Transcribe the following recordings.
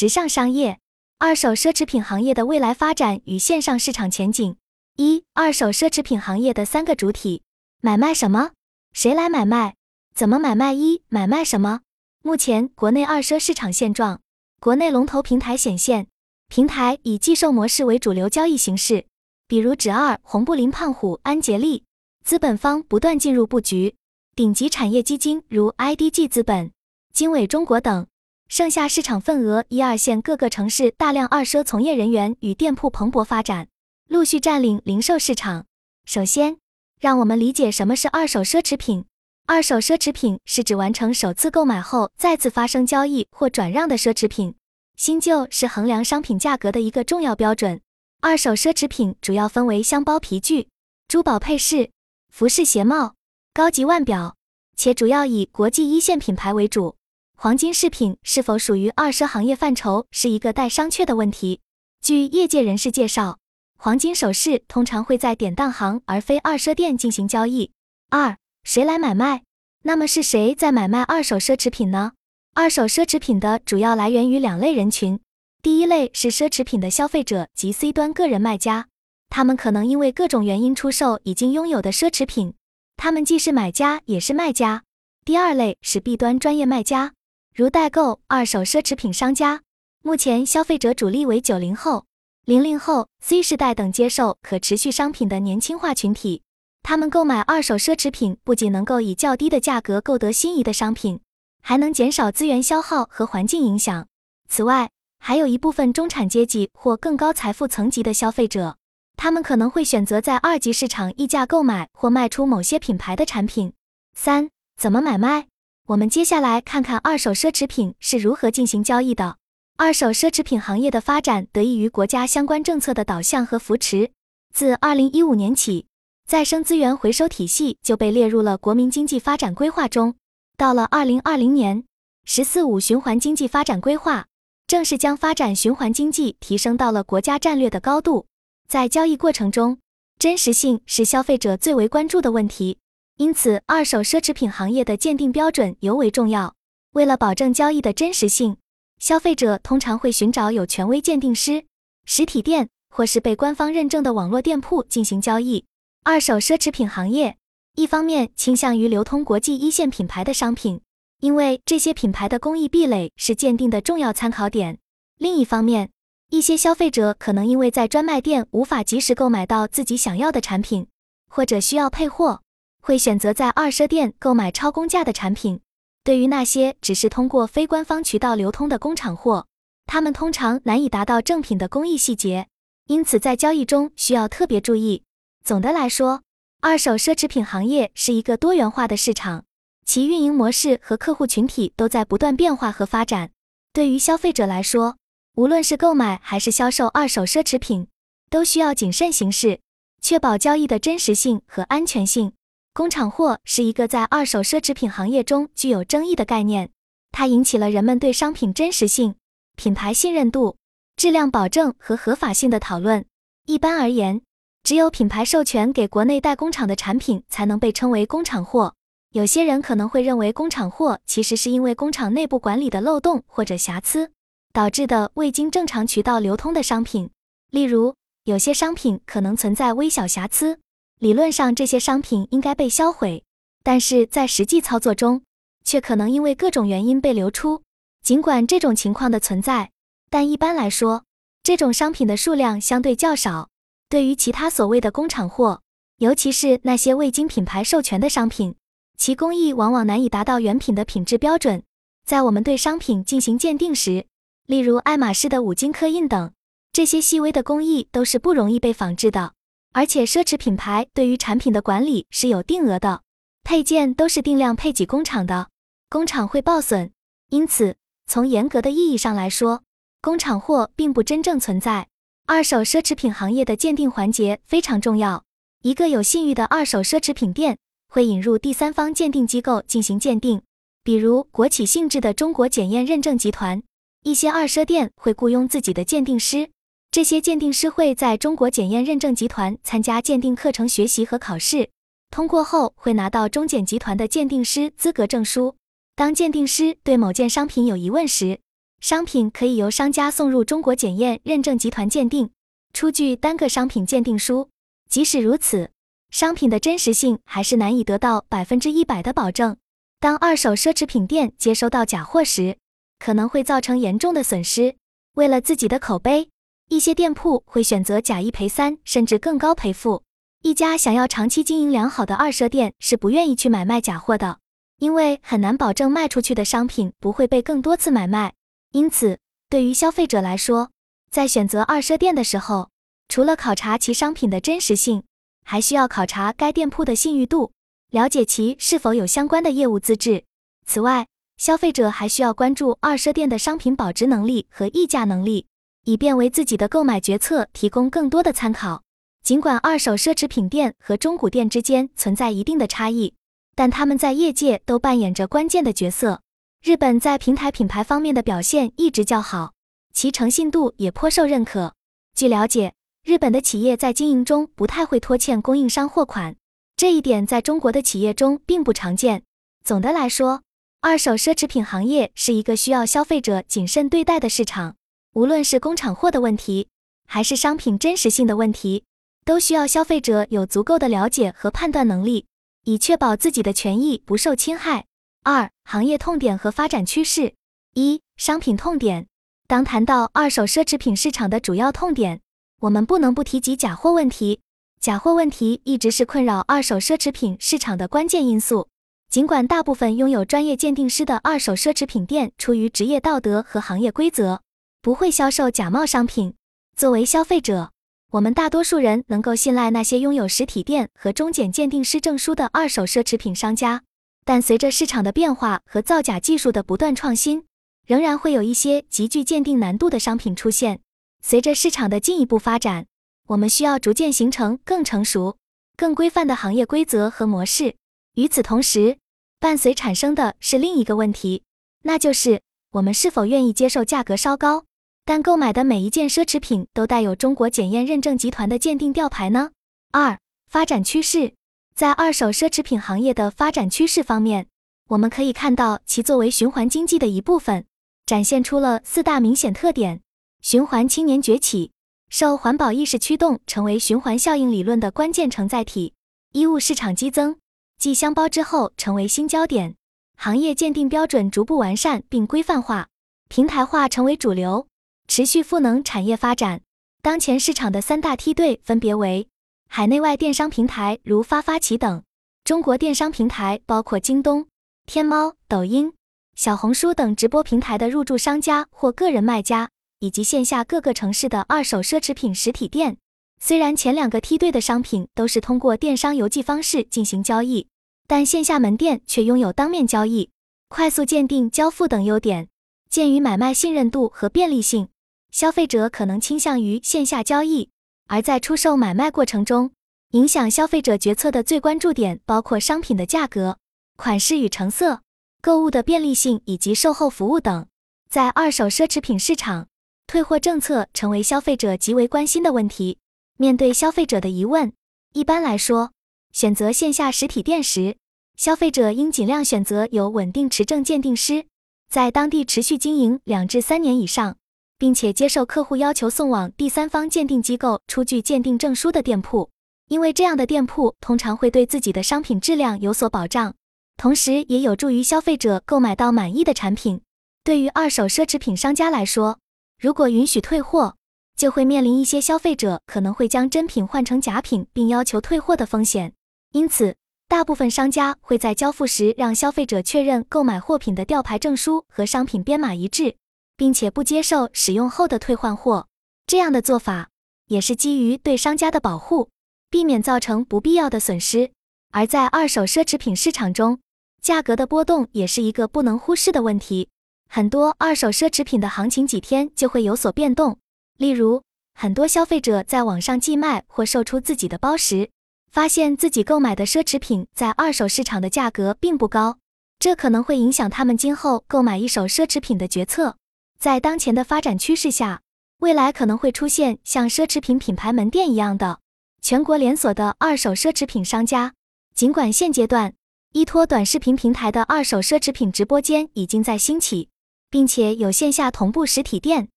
直上商业，二手奢侈品行业的未来发展与线上市场前景。一、二手奢侈品行业的三个主体：买卖什么？谁来买卖？怎么买卖？一、买卖什么？目前国内二奢市场现状，国内龙头平台显现，平台以寄售模式为主流交易形式，比如指二、红布林、胖虎、安杰利，资本方不断进入布局，顶级产业基金如 IDG 资本、经纬中国等。剩下市场份额，一二线各个城市大量二奢从业人员与店铺蓬勃发展，陆续占领零售市场。首先，让我们理解什么是二手奢侈品。二手奢侈品是指完成首次购买后再次发生交易或转让的奢侈品。新旧是衡量商品价格的一个重要标准。二手奢侈品主要分为箱包皮具、珠宝配饰、服饰鞋帽、高级腕表，且主要以国际一线品牌为主。黄金饰品是否属于二奢行业范畴，是一个待商榷的问题。据业界人士介绍，黄金首饰通常会在典当行而非二奢店进行交易。二，谁来买卖？那么是谁在买卖二手奢侈品呢？二手奢侈品的主要来源于两类人群，第一类是奢侈品的消费者及 C 端个人卖家，他们可能因为各种原因出售已经拥有的奢侈品，他们既是买家也是卖家。第二类是 B 端专业卖家。如代购、二手奢侈品商家，目前消费者主力为九零后、零零后、Z 世代等接受可持续商品的年轻化群体。他们购买二手奢侈品，不仅能够以较低的价格购得心仪的商品，还能减少资源消耗和环境影响。此外，还有一部分中产阶级或更高财富层级的消费者，他们可能会选择在二级市场溢价购买或卖出某些品牌的产品。三、怎么买卖？我们接下来看看二手奢侈品是如何进行交易的。二手奢侈品行业的发展得益于国家相关政策的导向和扶持。自二零一五年起，再生资源回收体系就被列入了国民经济发展规划中。到了二零二零年，“十四五”循环经济发展规划正式将发展循环经济提升到了国家战略的高度。在交易过程中，真实性是消费者最为关注的问题。因此，二手奢侈品行业的鉴定标准尤为重要。为了保证交易的真实性，消费者通常会寻找有权威鉴定师、实体店或是被官方认证的网络店铺进行交易。二手奢侈品行业一方面倾向于流通国际一线品牌的商品，因为这些品牌的工艺壁垒是鉴定的重要参考点；另一方面，一些消费者可能因为在专卖店无法及时购买到自己想要的产品，或者需要配货。会选择在二奢店购买超工价的产品。对于那些只是通过非官方渠道流通的工厂货，他们通常难以达到正品的工艺细节，因此在交易中需要特别注意。总的来说，二手奢侈品行业是一个多元化的市场，其运营模式和客户群体都在不断变化和发展。对于消费者来说，无论是购买还是销售二手奢侈品，都需要谨慎行事，确保交易的真实性和安全性。工厂货是一个在二手奢侈品行业中具有争议的概念，它引起了人们对商品真实性、品牌信任度、质量保证和合法性的讨论。一般而言，只有品牌授权给国内代工厂的产品才能被称为工厂货。有些人可能会认为，工厂货其实是因为工厂内部管理的漏洞或者瑕疵导致的未经正常渠道流通的商品。例如，有些商品可能存在微小瑕疵。理论上，这些商品应该被销毁，但是在实际操作中，却可能因为各种原因被流出。尽管这种情况的存在，但一般来说，这种商品的数量相对较少。对于其他所谓的工厂货，尤其是那些未经品牌授权的商品，其工艺往往难以达到原品的品质标准。在我们对商品进行鉴定时，例如爱马仕的五金刻印等，这些细微的工艺都是不容易被仿制的。而且，奢侈品牌对于产品的管理是有定额的，配件都是定量配给工厂的，工厂会报损。因此，从严格的意义上来说，工厂货并不真正存在。二手奢侈品行业的鉴定环节非常重要。一个有信誉的二手奢侈品店会引入第三方鉴定机构进行鉴定，比如国企性质的中国检验认证集团。一些二奢店会雇佣自己的鉴定师。这些鉴定师会在中国检验认证集团参加鉴定课程学习和考试，通过后会拿到中检集团的鉴定师资格证书。当鉴定师对某件商品有疑问时，商品可以由商家送入中国检验认证集团鉴定，出具单个商品鉴定书。即使如此，商品的真实性还是难以得到百分之一百的保证。当二手奢侈品店接收到假货时，可能会造成严重的损失。为了自己的口碑，一些店铺会选择假一赔三，甚至更高赔付。一家想要长期经营良好的二奢店是不愿意去买卖假货的，因为很难保证卖出去的商品不会被更多次买卖。因此，对于消费者来说，在选择二奢店的时候，除了考察其商品的真实性，还需要考察该店铺的信誉度，了解其是否有相关的业务资质。此外，消费者还需要关注二奢店的商品保值能力和溢价能力，以便为自己的购买决策提供更多的参考。尽管二手奢侈品店和中古店之间存在一定的差异，但他们在业界都扮演着关键的角色。日本在平台品牌方面的表现一直较好，其诚信度也颇受认可。据了解，日本的企业在经营中不太会拖欠供应商货款，这一点在中国的企业中并不常见。总的来说，二手奢侈品行业是一个需要消费者谨慎对待的市场。无论是工厂货的问题，还是商品真实性的问题，都需要消费者有足够的了解和判断能力，以确保自己的权益不受侵害。二、行业痛点和发展趋势。一、商品痛点。当谈到二手奢侈品市场的主要痛点，我们不能不提及假货问题。假货问题一直是困扰二手奢侈品市场的关键因素。尽管大部分拥有专业鉴定师的二手奢侈品店出于职业道德和行业规则，不会销售假冒商品。作为消费者，我们大多数人能够信赖那些拥有实体店和中检鉴定师证书的二手奢侈品商家。但随着市场的变化和造假技术的不断创新，仍然会有一些极具鉴定难度的商品出现。随着市场的进一步发展，我们需要逐渐形成更成熟、更规范的行业规则和模式。与此同时，伴随产生的是另一个问题，那就是我们是否愿意接受价格稍高，但购买的每一件奢侈品都带有中国检验认证集团的鉴定吊牌呢？二、发展趋势。在二手奢侈品行业的发展趋势方面，我们可以看到其作为循环经济的一部分，展现出了四大明显特点：循环青年崛起，受环保意识驱动，成为循环效应理论的关键承载体；衣物市场激增，继箱包之后成为新焦点；行业鉴定标准逐步完善并规范化，平台化成为主流；持续赋能产业发展。当前市场的三大梯队分别为。海内外电商平台如发发奇等，中国电商平台包括京东、天猫、抖音、小红书等直播平台的入驻商家或个人卖家，以及线下各个城市的二手奢侈品实体店。虽然前两个梯队的商品都是通过电商邮寄方式进行交易，但线下门店却拥有当面交易、快速鉴定交付等优点。鉴于买卖信任度和便利性，消费者可能倾向于线下交易。而在出售买卖过程中，影响消费者决策的最关注点包括商品的价格、款式与成色、购物的便利性以及售后服务等。在二手奢侈品市场，退货政策成为消费者极为关心的问题。面对消费者的疑问，一般来说，选择线下实体店时，消费者应尽量选择有稳定持证鉴定师，在当地持续经营两至三年以上。并且接受客户要求送往第三方鉴定机构出具鉴定证书的店铺，因为这样的店铺通常会对自己的商品质量有所保障，同时也有助于消费者购买到满意的产品。对于二手奢侈品商家来说，如果允许退货，就会面临一些消费者可能会将真品换成假品并要求退货的风险。因此，大部分商家会在交付时让消费者确认购买货品的吊牌证书和商品编码一致。并且不接受使用后的退换货，这样的做法也是基于对商家的保护，避免造成不必要的损失。而在二手奢侈品市场中，价格的波动也是一个不能忽视的问题。很多二手奢侈品的行情几天就会有所变动。例如，很多消费者在网上寄卖或售出自己的包时，发现自己购买的奢侈品在二手市场的价格并不高，这可能会影响他们今后购买一手奢侈品的决策。在当前的发展趋势下，未来可能会出现像奢侈品品牌门店一样的全国连锁的二手奢侈品商家。尽管现阶段依托短视频平台的二手奢侈品直播间已经在兴起，并且有线下同步实体店，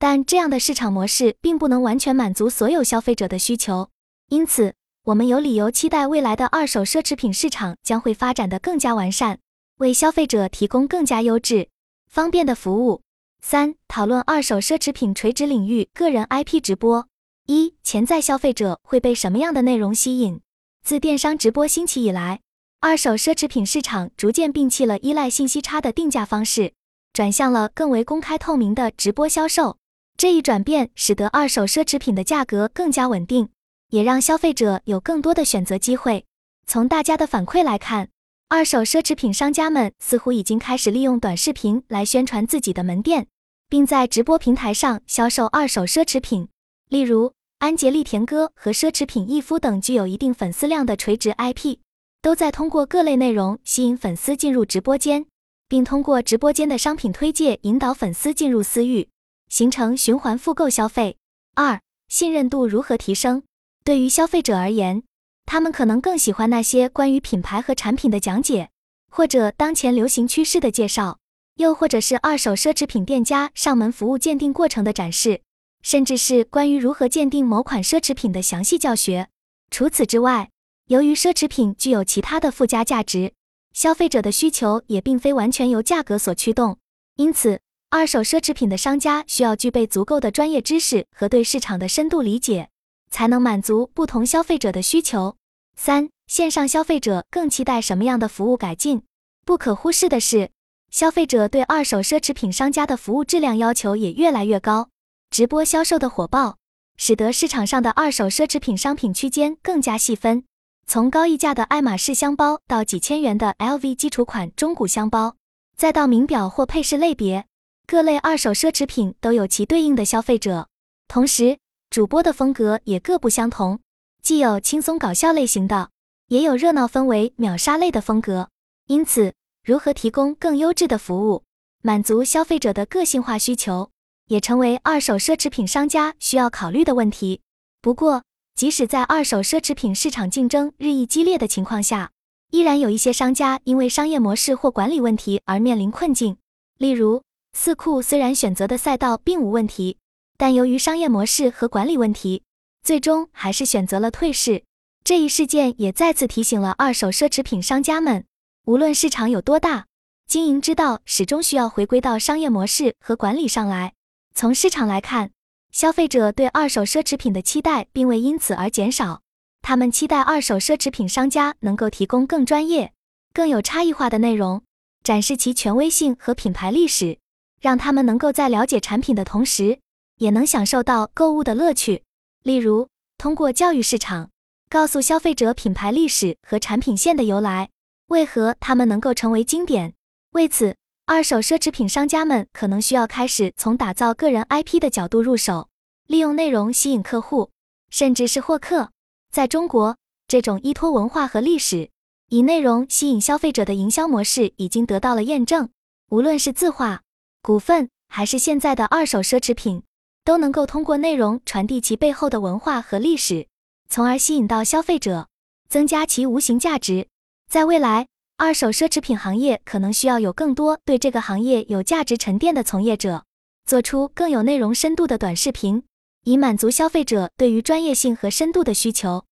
但这样的市场模式并不能完全满足所有消费者的需求。因此，我们有理由期待未来的二手奢侈品市场将会发展得更加完善，为消费者提供更加优质、方便的服务。三、讨论二手奢侈品垂直领域个人 IP 直播。一、潜在消费者会被什么样的内容吸引？自电商直播兴起以来，二手奢侈品市场逐渐摒弃了依赖信息差的定价方式。转向了更为公开透明的直播销售，这一转变使得二手奢侈品的价格更加稳定，也让消费者有更多的选择机会。从大家的反馈来看，二手奢侈品商家们似乎已经开始利用短视频来宣传自己的门店，并在直播平台上销售二手奢侈品。例如，安杰丽田歌和奢侈品逸夫等具有一定粉丝量的垂直 IP，都在通过各类内容吸引粉丝进入直播间。并通过直播间的商品推介引导粉丝进入私域，形成循环复购消费。二、信任度如何提升？对于消费者而言，他们可能更喜欢那些关于品牌和产品的讲解，或者当前流行趋势的介绍，又或者是二手奢侈品店家上门服务鉴定过程的展示，甚至是关于如何鉴定某款奢侈品的详细教学。除此之外，由于奢侈品具有其他的附加价值。消费者的需求也并非完全由价格所驱动，因此，二手奢侈品的商家需要具备足够的专业知识和对市场的深度理解，才能满足不同消费者的需求。三、线上消费者更期待什么样的服务改进？不可忽视的是，消费者对二手奢侈品商家的服务质量要求也越来越高。直播销售的火爆，使得市场上的二手奢侈品商品区间更加细分。从高溢价的爱马仕箱包到几千元的 LV 基础款中古箱包，再到名表或配饰类别，各类二手奢侈品都有其对应的消费者。同时，主播的风格也各不相同，既有轻松搞笑类型的，也有热闹氛围秒杀类的风格。因此，如何提供更优质的服务，满足消费者的个性化需求，也成为二手奢侈品商家需要考虑的问题。不过，即使在二手奢侈品市场竞争日益激烈的情况下，依然有一些商家因为商业模式或管理问题而面临困境。例如，四库虽然选择的赛道并无问题，但由于商业模式和管理问题，最终还是选择了退市。这一事件也再次提醒了二手奢侈品商家们，无论市场有多大，经营之道始终需要回归到商业模式和管理上来。从市场来看。消费者对二手奢侈品的期待并未因此而减少，他们期待二手奢侈品商家能够提供更专业、更有差异化的内容，展示其权威性和品牌历史，让他们能够在了解产品的同时，也能享受到购物的乐趣。例如，通过教育市场，告诉消费者品牌历史和产品线的由来，为何他们能够成为经典。为此，二手奢侈品商家们可能需要开始从打造个人 IP 的角度入手，利用内容吸引客户，甚至是获客。在中国，这种依托文化和历史，以内容吸引消费者的营销模式已经得到了验证。无论是字画、股份，还是现在的二手奢侈品，都能够通过内容传递其背后的文化和历史，从而吸引到消费者，增加其无形价值。在未来。二手奢侈品行业可能需要有更多对这个行业有价值沉淀的从业者，做出更有内容深度的短视频，以满足消费者对于专业性和深度的需求。